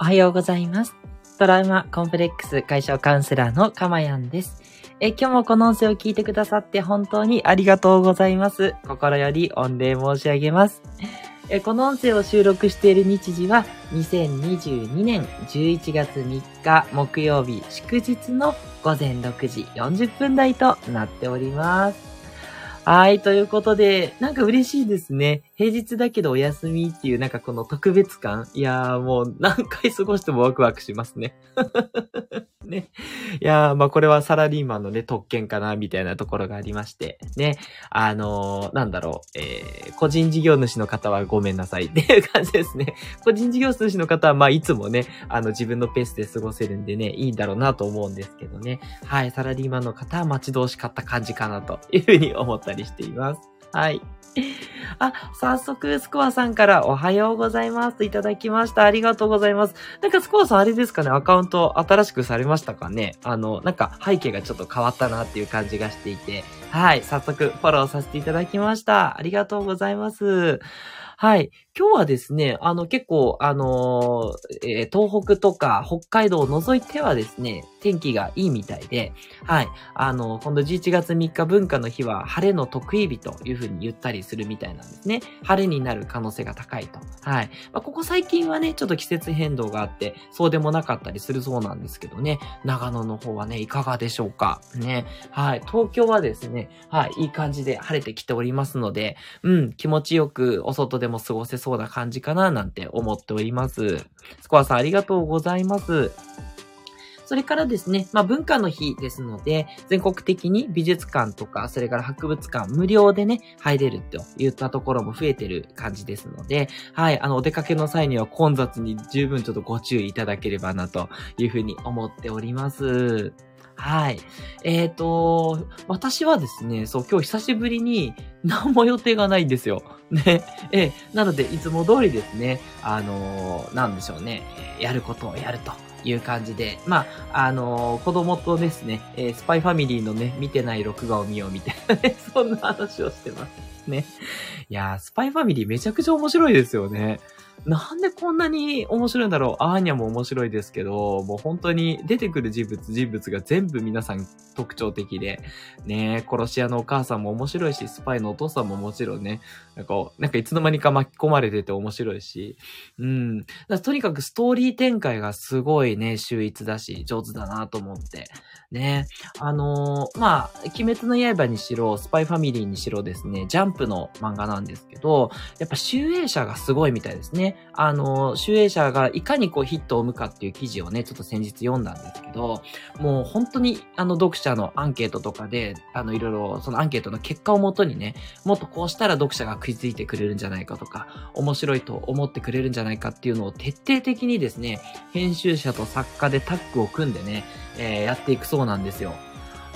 おはようございます。トラウマコンプレックス解消カウンセラーのかまやんです。え、今日もこの音声を聞いてくださって本当にありがとうございます。心より御礼申し上げます。え、この音声を収録している日時は2022年11月3日木曜日祝日の午前6時40分台となっております。はい。ということで、なんか嬉しいですね。平日だけどお休みっていうなんかこの特別感。いやーもう何回過ごしてもワクワクしますね。ね。いやーまあこれはサラリーマンのね、特権かな、みたいなところがありまして。ね。あのーなんだろう。えー、個人事業主の方はごめんなさい っていう感じですね。個人事業主の方はまあいつもね、あの自分のペースで過ごせるんでね、いいんだろうなと思うんですけどね。はい。サラリーマンの方は待ち遠しかった感じかなというふうに思ったりしています。はい。あ、早速、スコアさんからおはようございますといただきました。ありがとうございます。なんかスコアさんあれですかね、アカウント新しくされましたかね？あの、なんか背景がちょっと変わったなっていう感じがしていて、はい。早速、フォローさせていただきました。ありがとうございます。はい。今日はですね、あの結構、あのーえー東北とか北海道を除いてはですね、天気がいいみたいで、はい。あの、今度11月3日文化の日は晴れの得意日というふうに言ったりするみたいなんですね。晴れになる可能性が高いと。はい。まあ、ここ最近はね、ちょっと季節変動があって、そうでもなかったりするそうなんですけどね、長野の方はね、いかがでしょうか？ね。はい。東京はですね、はい、いい感じで晴れてきておりますので、うん、気持ちよくお外でも過ごせそうな感じかななんて思っております。スコアさんありがとうございます。それからですね、まあ文化の日ですので、全国的に美術館とか、それから博物館無料でね、入れるといったところも増えてる感じですので、はい、あの、お出かけの際には混雑に十分ちょっとご注意いただければなというふうに思っております。はい。えっ、と、私はですね、そう、今日久しぶりに何も予定がないんですよ。ね。ええなので、いつも通りですね、あのーなんでしょうね、やることをやるという感じで、まあ、あのー子供とですね、えースパイファミリーのね、見てない録画を見ようみたいなね、そんな話をしてます。ね。いやー、スパイファミリーめちゃくちゃ面白いですよね。なんでこんなに面白いんだろうアーニャも面白いですけど、もう本当に出てくる人物、人物が全部皆さん特徴的で、ね殺し屋のお母さんも面白いし、スパイのお父さんももちろんね、なんか、なんかいつの間にか巻き込まれてて面白いし、うん。だとにかくストーリー展開がすごいね、秀逸だし、上手だなと思って。ね。あのーまあ、鬼滅の刃にしろ、スパイファミリーにしろですね、ジャンプの漫画なんですけど、やっぱ集英社がすごいみたいですね。ねあの集英社がいかにこうヒットを生むかっていう記事をね、ちょっと先日読んだんですけど、もう本当にあの読者のアンケートとかで、あのいろいろそのアンケートの結果をもとにね、もっとこうしたら読者が食いついてくれるんじゃないかとか、面白いと思ってくれるんじゃないかっていうのを徹底的にですね、編集者と作家でタッグを組んでね、えーやっていくそうなんですよ。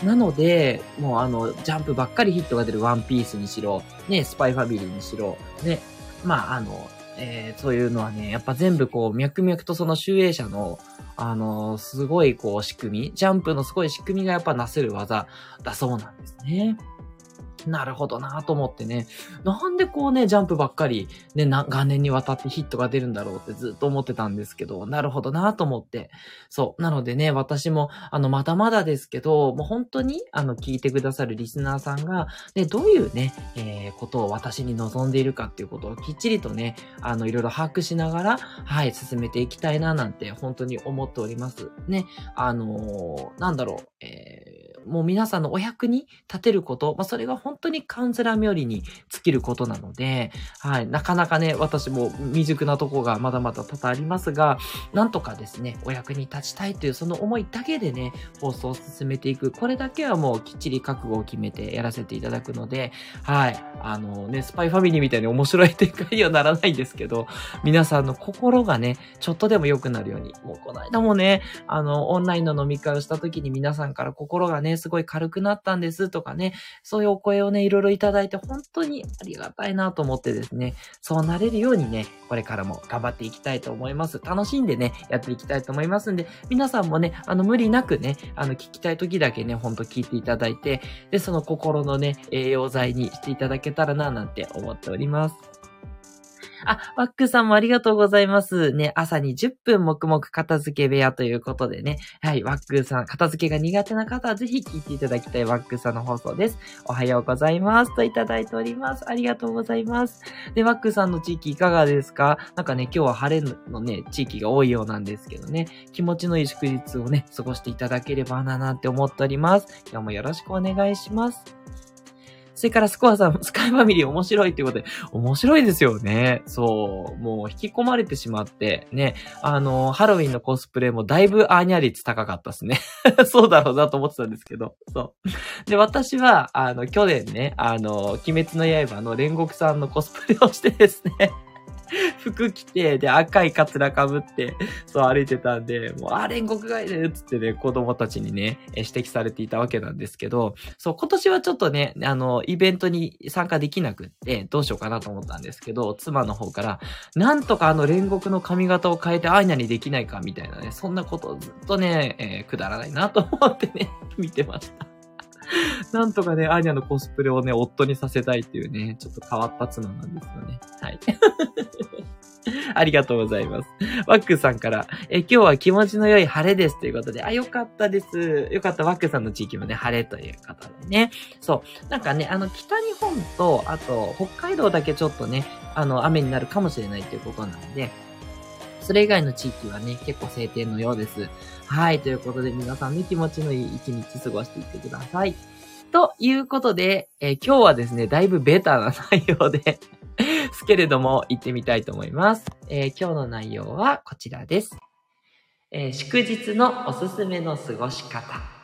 なので、もうあの、ジャンプばっかりヒットが出るワンピースにしろ、ね、スパイファミリーにしろ、ね、まああの、えーそういうのはね、やっぱ全部こう、脈々とその集英者の、あのすごいこう、仕組み、ジャンプのすごい仕組みがやっぱなせる技だそうなんですね。なるほどなと思ってね。なんでこうね、ジャンプばっかり、ね、な元年にわたってヒットが出るんだろうってずっと思ってたんですけど、なるほどなと思って。そう。なのでね、私も、あの、まだまだですけど、もう本当に、あの、聞いてくださるリスナーさんが、ね、どういうね、えーことを私に望んでいるかっていうことをきっちりとね、あの、いろいろ把握しながら、はい、進めていきたいな、なんて、本当に思っております。ね、あのーなんだろう、えーもう皆さんのお役に立てること、まあ、それが本当にカウンセラー冥利に尽きることなので、はい、なかなかね、私も未熟なとこがまだまだ多々ありますが、なんとかですね、お役に立ちたいというその思いだけでね、放送を進めていく。これだけはもうきっちり覚悟を決めてやらせていただくので、はい、あのね、スパイファミリーみたいに面白い展開にはならないんですけど、皆さんの心がね、ちょっとでも良くなるように、もうこの間もね、あの、オンラインの飲み会をした時に皆さんから心がね、ねすごい軽くなったんですとかね、そういうお声をね、いろいろいただいて本当にありがたいなと思ってですね、そうなれるようにね、これからも頑張っていきたいと思います。楽しんでね、やっていきたいと思いますんで、皆さんもね、あの、無理なくね、あの、聞きたい時だけね、ほんと聞いていただいて、で、その心のね、栄養剤にしていただけたらな、なんて思っております。あ、ワックさんもありがとうございます。ね、朝に10分黙々片付け部屋ということでね。はい、ワックさん、片付けが苦手な方はぜひ聞いていただきたいワックさんの放送です。おはようございます。といただいております。ありがとうございます。で、ワックさんの地域いかがですか？なんかね、今日は晴れのね、地域が多いようなんですけどね、気持ちのいい祝日をね、過ごしていただければななんて思っております。今日もよろしくお願いします。それからスコアさん、スカイファミリー面白いってことで、面白いですよね。そう。もう引き込まれてしまって、ね。あの、ハロウィンのコスプレもだいぶアーニャ率高かったですね。そうだろうなと思ってたんですけど。そう。で、私は、あの、去年ね、あの、鬼滅の刃の煉獄さんのコスプレをしてですね服着て、で、赤いカツラかぶって、そう歩いてたんで、もう、あ、煉獄がいるっつってね、子供たちにね、指摘されていたわけなんですけど、そう、今年はちょっとね、あの、イベントに参加できなくって、どうしようかなと思ったんですけど、妻の方から、なんとかあの煉獄の髪型を変えてアイナにできないかみたいなね、そんなことずっとね、えー、くだらないなと思ってね、見てました。なんとかね、アーニャのコスプレをね、夫にさせたいっていうね、ちょっと変わった妻なんですよね。はい。ありがとうございます。ワックさんから、え、今日は気持ちの良い晴れですということで、あ、よかったです。よかった。ワックさんの地域もね、晴れということでね。そう。なんかね、あの、北日本と、あと、北海道だけちょっとね、あの、雨になるかもしれないということなんで、それ以外の地域はね、結構晴天のようです。はい。ということで、皆さんね、気持ちのいい一日過ごしていってください。ということで、えー、今日はですね、だいぶベターな内容で すけれども、行ってみたいと思います。えー、今日の内容はこちらです。えー、祝日のおすすめの過ごし方。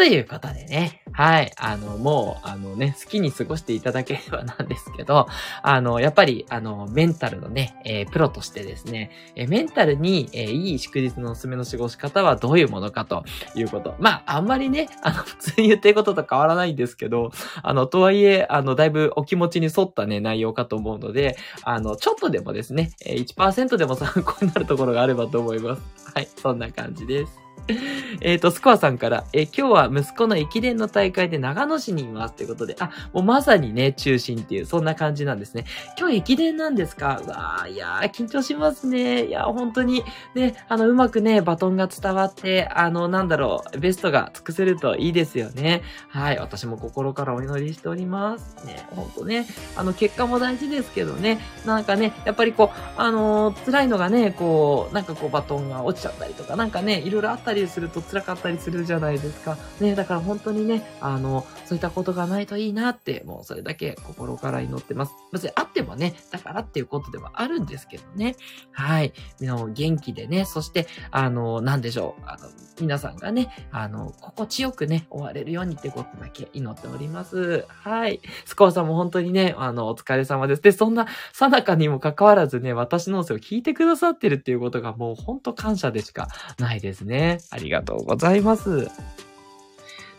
ということでね。はい。あの、もう、あのね、好きに過ごしていただければなんですけど、あの、やっぱり、あの、メンタルのね、えー、プロとしてですね、えー、メンタルに、えー、いい祝日のおすすめの過ごし方はどういうものかということ。まあ、あんまりね、あの、普通に言ってることと変わらないんですけど、あの、とはいえ、あの、だいぶお気持ちに沿ったね、内容かと思うので、あの、ちょっとでもですねえ、1%でも参考になるところがあればと思います。はい。そんな感じです。えっと、スコアさんから、え今日は息子の駅伝の大会で長野市にいますということで、あ、もうまさにね、中心っていう、そんな感じなんですね。今日駅伝なんですか？うわー、いやー、緊張しますね。いやー、本当に、ね、あの、うまくね、バトンが伝わって、あの、なんだろう、ベストが尽くせるといいですよね。はい、私も心からお祈りしております。ね、ほんとね、あの、結果も大事ですけどね、なんかね、やっぱりこう、あのー、辛いのがね、こう、なんかこう、バトンが落ちちゃったりとか、なんかね、いろいろあったりすると辛かったりするじゃないですか。ね、だから本当にね、あの、そういったことがないといいなって、もうそれだけ心から祈ってます。別にあってもね、だからっていうことではあるんですけどね。はい。の元気でね、そして、あの、なんでしょう。あの、皆さんがね、あの、心地よくね、終われるようにってことだけ祈っております。はい。スコアさんも本当にね、あの、お疲れ様です。で、そんな、さなかにもかかわらずね、私の音声を聞いてくださってるっていうことがもう本当感謝でしかないですね。ありがとうございます。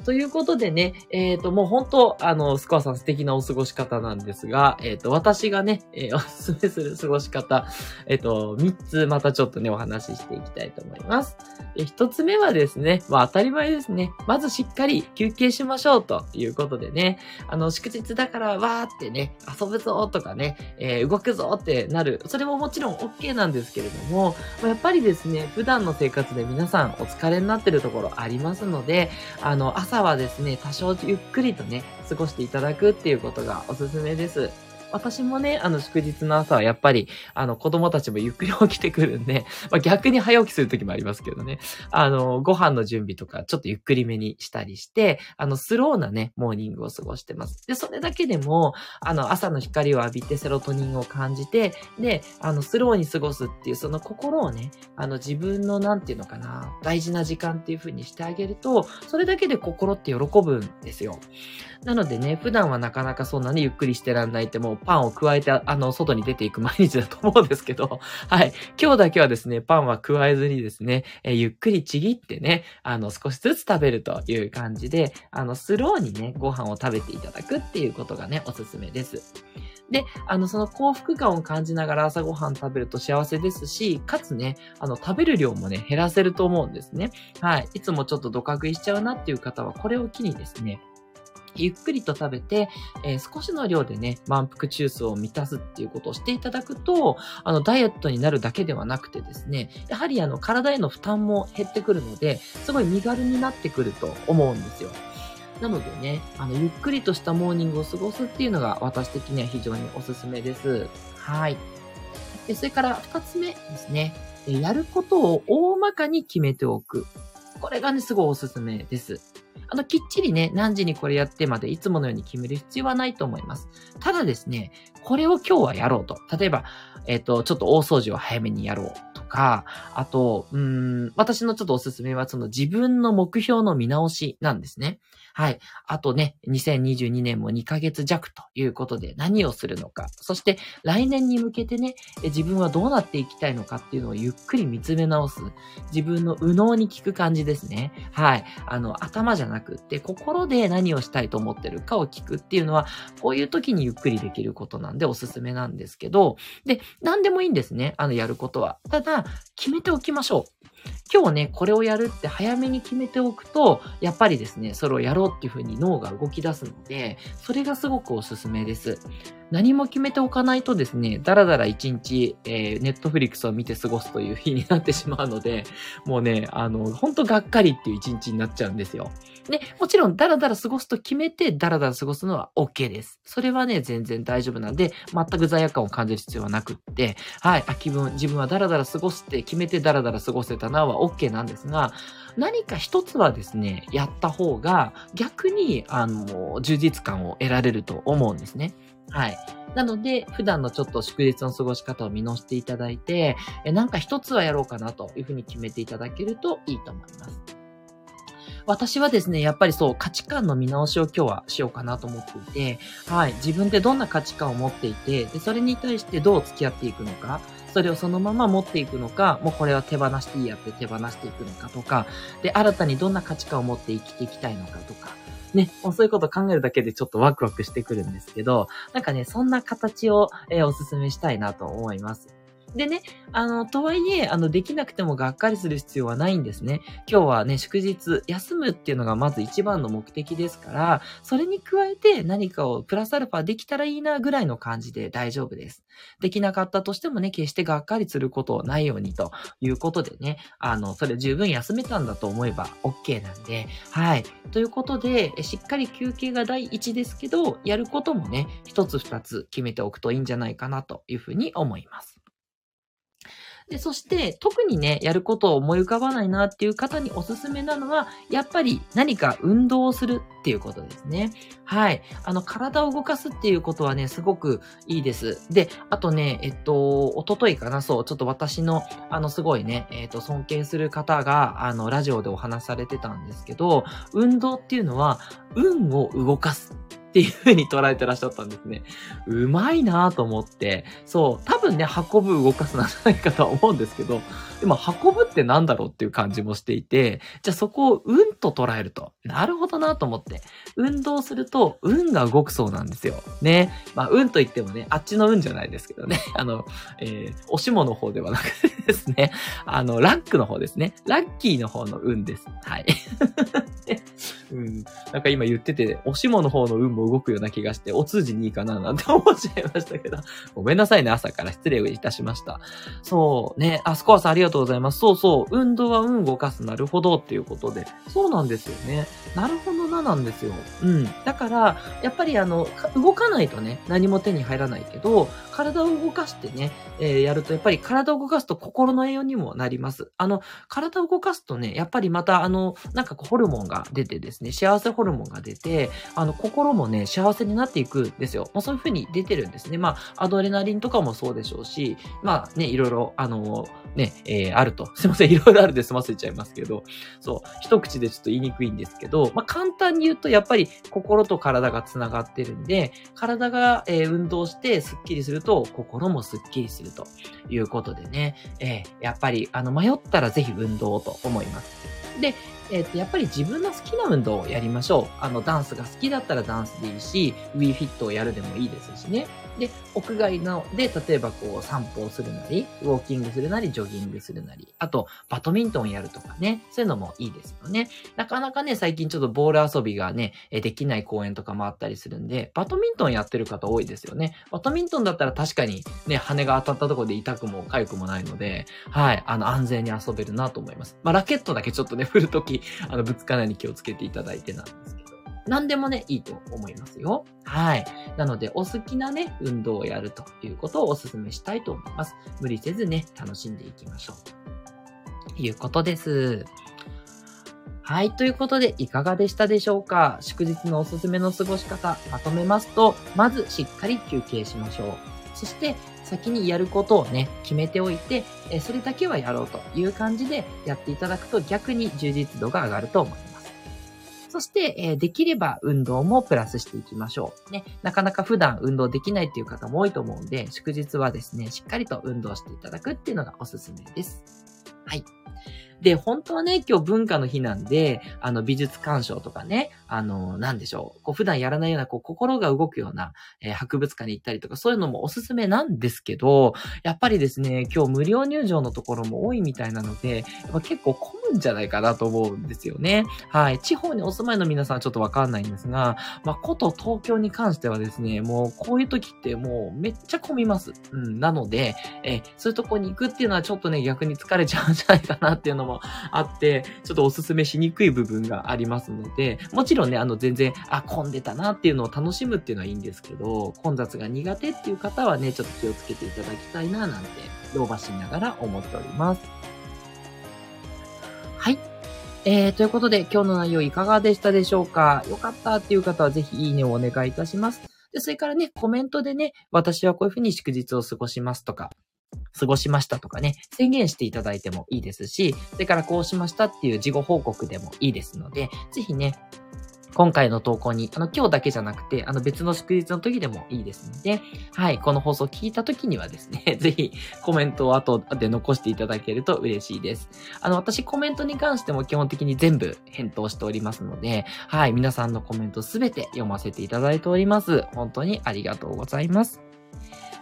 ということでね、えっ、ー、と、もう本当、あの、スコアさん素敵なお過ごし方なんですが、えっ、ー、と、私がね、えー、おすすめする過ごし方、えっ、と、3つまたちょっとね、お話ししていきたいと思います。え1つ目はですね、まあ当たり前ですね。まずしっかり休憩しましょうということでね、あの、祝日だからわーってね、遊ぶぞとかね、え動くぞってなる。それももちろん OK なんですけれども、まやっぱりですね、普段の生活で皆さんお疲れになってるところありますので、あの、朝朝はですね、多少ゆっくりとね、過ごしていただくっていうことがおすすめです。私もね、あの、祝日の朝はやっぱり、あの、子供たちもゆっくり起きてくるんで、まあ、逆に早起きする時もありますけどね。あの、ご飯の準備とか、ちょっとゆっくりめにしたりして、あの、スローなね、モーニングを過ごしてます。で、それだけでも、あの、朝の光を浴びてセロトニンを感じて、で、あの、スローに過ごすっていう、その心をね、あの、自分の、なんていうのかな、大事な時間っていう風にしてあげると、それだけで心って喜ぶんですよ。なのでね、普段はなかなかそんなにゆっくりしてらんないってもうパンを加えて、あの、外に出ていく毎日だと思うんですけど、はい。今日だけはですね、パンは加えずにですね、えー、ゆっくりちぎってね、あの、少しずつ食べるという感じで、あの、スローにね、ご飯を食べていただくっていうことがね、おすすめです。で、あの、その幸福感を感じながら朝ごはん食べると幸せですし、かつね、あの、食べる量もね、減らせると思うんですね。はい。いつもちょっとドカ食いしちゃうなっていう方は、これを機にですね、ゆっくりと食べて、えー、少しの量でね、満腹中枢を満たすっていうことをしていただくと、あの、ダイエットになるだけではなくてですね、やはりあの、体への負担も減ってくるので、すごい身軽になってくると思うんですよ。なのでね、あの、ゆっくりとしたモーニングを過ごすっていうのが私的には非常におすすめです。はい。で、それから二つ目ですね。やることを大まかに決めておく。これがね、すごいおすすめです。あの、きっちりね、何時にこれやってまでいつものように決める必要はないと思います。ただですね、これを今日はやろうと。例えば、えっ、ー、と、ちょっと大掃除を早めにやろうとか、あと、うん、私のちょっとおすすめは、その自分の目標の見直しなんですね。はい。あとね、2022年も2ヶ月弱ということで何をするのか。そして来年に向けてね、自分はどうなっていきたいのかっていうのをゆっくり見つめ直す。自分の右脳に聞く感じですね。はい。あの、頭じゃなくって、心で何をしたいと思ってるかを聞くっていうのは、こういう時にゆっくりできることなんでおすすめなんですけど、で、何でもいいんですね。あの、やることは。ただ、決めておきましょう。今日ね、これをやるって早めに決めておくと、やっぱりですね、それをやろうっていうふうに脳が動き出すので、それがすごくおすすめです。何も決めておかないとですね、だらだら一日、えー、ネットフリックスを見て過ごすという日になってしまうので、もうね、あの、ほんとがっかりっていう一日になっちゃうんですよ。で、もちろん、だらだら過ごすと決めて、だらだら過ごすのは OK です。それはね、全然大丈夫なんで、全く罪悪感を感じる必要はなくって、はい、あ、気分、自分はだらだら過ごすって決めてだらだら過ごせたなは OK なんですが、何か一つはですね、やった方が、逆に、あの、充実感を得られると思うんですね。はい。なので、普段のちょっと祝日の過ごし方を見直していただいて、えなんか一つはやろうかなというふうに決めていただけるといいと思います。私はですね、やっぱりそう、価値観の見直しを今日はしようかなと思っていて、はい、自分でどんな価値観を持っていて、で、それに対してどう付き合っていくのか、それをそのまま持っていくのか、もうこれは手放していいやって手放していくのかとか、で、新たにどんな価値観を持って生きていきたいのかとか、ね、もうそういうこと考えるだけでちょっとワクワクしてくるんですけど、なんかね、そんな形を、えー、お勧めしたいなと思います。でね、あの、とはいえ、あの、できなくてもがっかりする必要はないんですね。今日はね、祝日、休むっていうのがまず一番の目的ですから、それに加えて何かをプラスアルファできたらいいなぐらいの感じで大丈夫です。できなかったとしてもね、決してがっかりすることないようにということでね、あの、それ十分休めたんだと思えば OK なんで、はい。ということで、しっかり休憩が第一ですけど、やることもね、一つ二つ決めておくといいんじゃないかなというふうに思います。で、そして、特にね、やることを思い浮かばないなっていう方におすすめなのは、やっぱり何か運動をするっていうことですね。はい。あの、体を動かすっていうことはね、すごくいいです。で、あとね、えっと、おとといかな、そう、ちょっと私の、あの、すごいね、えっと、尊敬する方が、あの、ラジオでお話されてたんですけど、運動っていうのは、運を動かすっていう風に捉えてらっしゃったんですね。うまいなぁと思って。そう、多分ね、運ぶ動かすなんじゃないかとは思うんですけど、でも運ぶってなんだろうっていう感じもしていて、じゃあそこを運と捉えると、なるほどなと思って、運動すると運が動くそうなんですよ。ね。まあ、運と言ってもね、あっちの運じゃないですけどね。あの、えー、おしもの方ではなくてですね、あの、ラックの方ですね。ラッキーの方の運です。はい。うん。なんか今言ってて、おしもの方の運も動くような気がして、お通じにいいかななんて思っちゃいましたけど。ごめんなさいね、朝から失礼をいたしました。そう、ね。あ、スコアさんありがとうございます。そうそう。運動は運動かす。なるほどっていうことで。そうなんですよね。なるほどななんですよ。うん。だから、やっぱりあの、動かないとね、何も手に入らないけど、体を動かしてね、えー、やると、やっぱり体を動かすと心の栄養にもなります。あの、体を動かすとね、やっぱりまたあの、なんかホルモンが出てですね、幸せホルモンが出て、あの、心もね、幸せになっていくんですよ。まあ、そういう風に出てるんですね。まあ、アドレナリンとかもそうでしょうし、まあね、いろいろ、あの、ね、えー、あると。すいません、いろいろあるで済ませちゃいますけど、そう、一口でちょっと言いにくいんですけど、まあ、簡単に言うと、やっぱり心と体が繋がってるんで、体が、えー、運動してスッキリすると、心もスッキリするということでね、えー、やっぱり、あの、迷ったらぜひ運動と思います。で、えっ、と、やっぱり自分の好きな運動をやりましょう。あの、ダンスが好きだったらダンスでいいし、WeFit をやるでもいいですしね。で、屋外ので、例えばこう散歩をするなり、ウォーキングするなり、ジョギングするなり、あと、バドミントンやるとかね、そういうのもいいですよね。なかなかね、最近ちょっとボール遊びがね、できない公園とかもあったりするんで、バドミントンやってる方多いですよね。バドミントンだったら確かにね、羽が当たったとこで痛くも痒くもないので、はい、あの、安全に遊べるなと思います。まあ、ラケットだけちょっとね、振るとき、あの、ぶつかないように気をつけていただいてなんですけど。何でもね、いいと思いますよ。はい。なので、お好きなね、運動をやるということをお勧めしたいと思います。無理せずね、楽しんでいきましょう。ということです。はい。ということで、いかがでしたでしょうか？祝日のおすすめの過ごし方、まとめますと、まずしっかり休憩しましょう。そして、先にやることをね、決めておいて、それだけはやろうという感じでやっていただくと逆に充実度が上がると思います。そして、えー、できれば運動もプラスしていきましょう。ね、なかなか普段運動できないっていう方も多いと思うんで、祝日はですね、しっかりと運動していただくっていうのがおすすめです。はい。で、本当はね、今日文化の日なんで、あの、美術鑑賞とかね、あの、なんでしょう。こう、普段やらないような、こう、心が動くような、えー、博物館に行ったりとか、そういうのもおすすめなんですけど、やっぱりですね、今日無料入場のところも多いみたいなので、やっ結構混むんじゃないかなと思うんですよね。はい。地方にお住まいの皆さんはちょっとわかんないんですが、まあ、こと東京に関してはですね、もう、こういう時ってもう、めっちゃ混みます。うん。なので、えー、そういうとこに行くっていうのはちょっとね、逆に疲れちゃうんじゃないかなっていうのももあって、ちょっとおすすめしにくい部分がありますので、もちろんね、あの全然、あ、混んでたなっていうのを楽しむっていうのはいいんですけど、混雑が苦手っていう方はね、ちょっと気をつけていただきたいな、なんて、老婆しながら思っております。はい。えー、ということで、今日の内容いかがでしたでしょうか？よかったっていう方はぜひいいねをお願いいたします。で、それからね、コメントでね、私はこういうふうに祝日を過ごしますとか、過ごしましたとかね、宣言していただいてもいいですし、それからこうしましたっていう事後報告でもいいですので、ぜひね、今回の投稿に、あの、今日だけじゃなくて、あの、別の祝日の時でもいいですので、はい、この放送聞いた時にはですね、ぜひコメントを後で残していただけると嬉しいです。あの、私コメントに関しても基本的に全部返答しておりますので、はい、皆さんのコメントすべて読ませていただいております。本当にありがとうございます。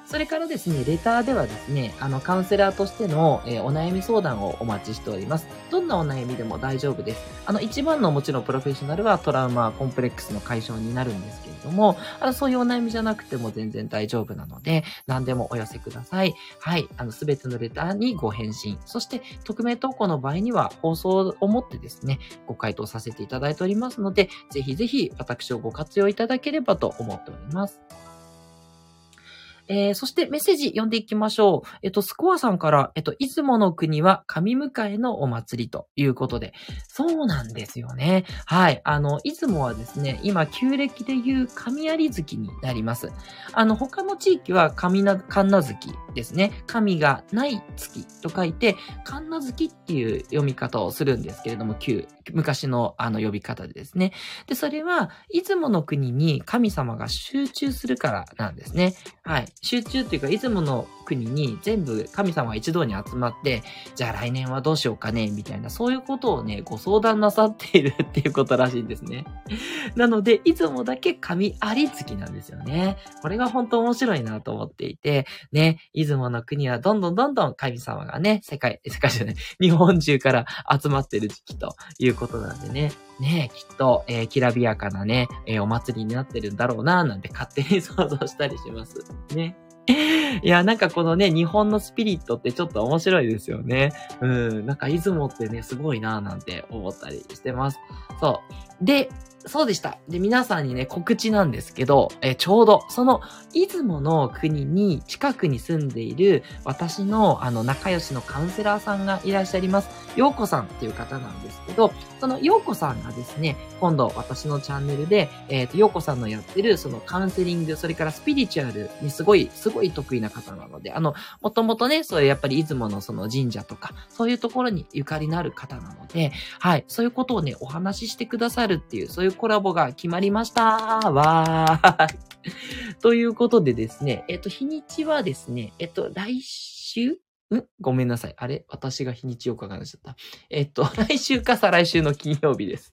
それからですね、レターではですね、あの、カウンセラーとしての、えー、お悩み相談をお待ちしております。どんなお悩みでも大丈夫です。あの、一番のもちろんプロフェッショナルはトラウマ、コンプレックスの解消になるんですけれども、あの、そういうお悩みじゃなくても全然大丈夫なので、何でもお寄せください。はい。あの、すべてのレターにご返信。そして、匿名投稿の場合には、放送をもってですね、ご回答させていただいておりますので、ぜひぜひ私をご活用いただければと思っております。えー、そしてメッセージ読んでいきましょう。えっと、スコアさんから、えっと、出雲の国は神迎えのお祭りということで、そうなんですよね。はい。あの、出雲はですね、今、旧暦でいう神有月になります。あの、他の地域は神な、神奈月ですね。神がない月と書いて、神奈月っていう読み方をするんですけれども、旧、昔のあの呼び方でですね。で、それは、出雲の国に神様が集中するからなんですね。はい。集中っていうか、出雲の国に全部神様が一堂に集まって、じゃあ来年はどうしようかね、みたいな、そういうことをね、ご相談なさっているっていうことらしいんですね。なので、いつもだけ神ありつきなんですよね。これが本当面白いなと思っていて、ね、出雲の国はどんどんどんどん神様がね、世界、世界じゃない、日本中から集まってる時期ということなんでね、ねきっと、えー、きらびやかなね、えー、お祭りになってるんだろうな、なんて勝手に想像したりします。ね。いや、なんかこのね、日本のスピリットってちょっと面白いですよね。うん、なんか出雲ってね、すごいなぁなんて思ったりしてます。そう。で、そうでした。で、皆さんにね、告知なんですけど、えちょうど、その、出雲の国に近くに住んでいる、私の、あの、仲良しのカウンセラーさんがいらっしゃいます。ようこさんっていう方なんですけど、そのようこさんがですね、今度私のチャンネルで、えっ、ー、と、ようこさんのやってる、そのカウンセリング、それからスピリチュアルにすごい、すごい得意な方なので、あの、もともとね、そういうやっぱり出雲のその神社とか、そういうところにゆかりのある方なので、はい、そういうことをね、お話ししてくださるっていう、そういうコラボが決まりましたわー。ということでですね、えっと、日にちはですね、えっと、来週？ん？ごめんなさい。あれ？私が日にちよくわかんなちゃった。えっと、来週か再来週の金曜日です。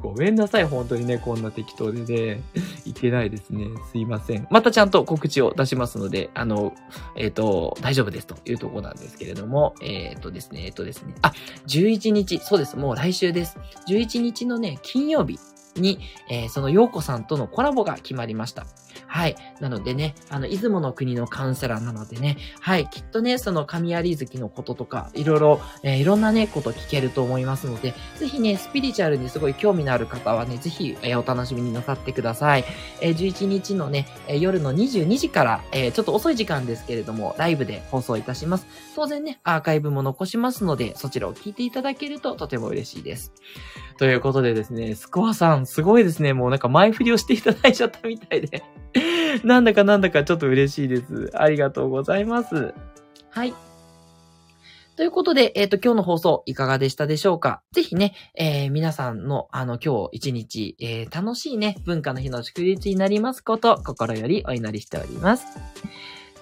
ごめんなさい。本当にね、こんな適当でね、いけないですね。すいません。またちゃんと告知を出しますので、あの、えっ、と、大丈夫ですというとこなんですけれども、えっ、とですね、えっ、とですね。あ、11日、そうです。もう来週です。11日のね、金曜日に、えー、その陽子さんとのコラボが決まりました。はい。なのでね、あの、出雲の国のカウンセラーなのでね、はい。きっとね、その神有月のこととか、いろいろ、えー、いろんなね、こと聞けると思いますので、ぜひね、スピリチュアルにすごい興味のある方はね、ぜひ、えー、お楽しみになさってください。えー、11日のね、え夜の22時から、えちょっと遅い時間ですけれども、ライブで放送いたします。当然ね、アーカイブも残しますので、そちらを聞いていただけるととても嬉しいです。ということでですね、スコアさん、すごいですね。もうなんか前振りをしていただいちゃったみたいで なんだかなんだかちょっと嬉しいです。ありがとうございます。はい。ということで、えっ、ー、と、今日の放送いかがでしたでしょうか？ぜひね、えー、皆さんの、あの、今日一日、えー、楽しいね、文化の日の祝日になりますこと、心よりお祈りしております。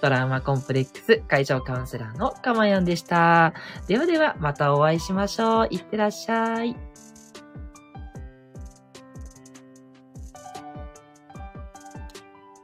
トラウマコンプレックス会場カウンセラーのかまやんでした。ではでは、またお会いしましょう。いってらっしゃい。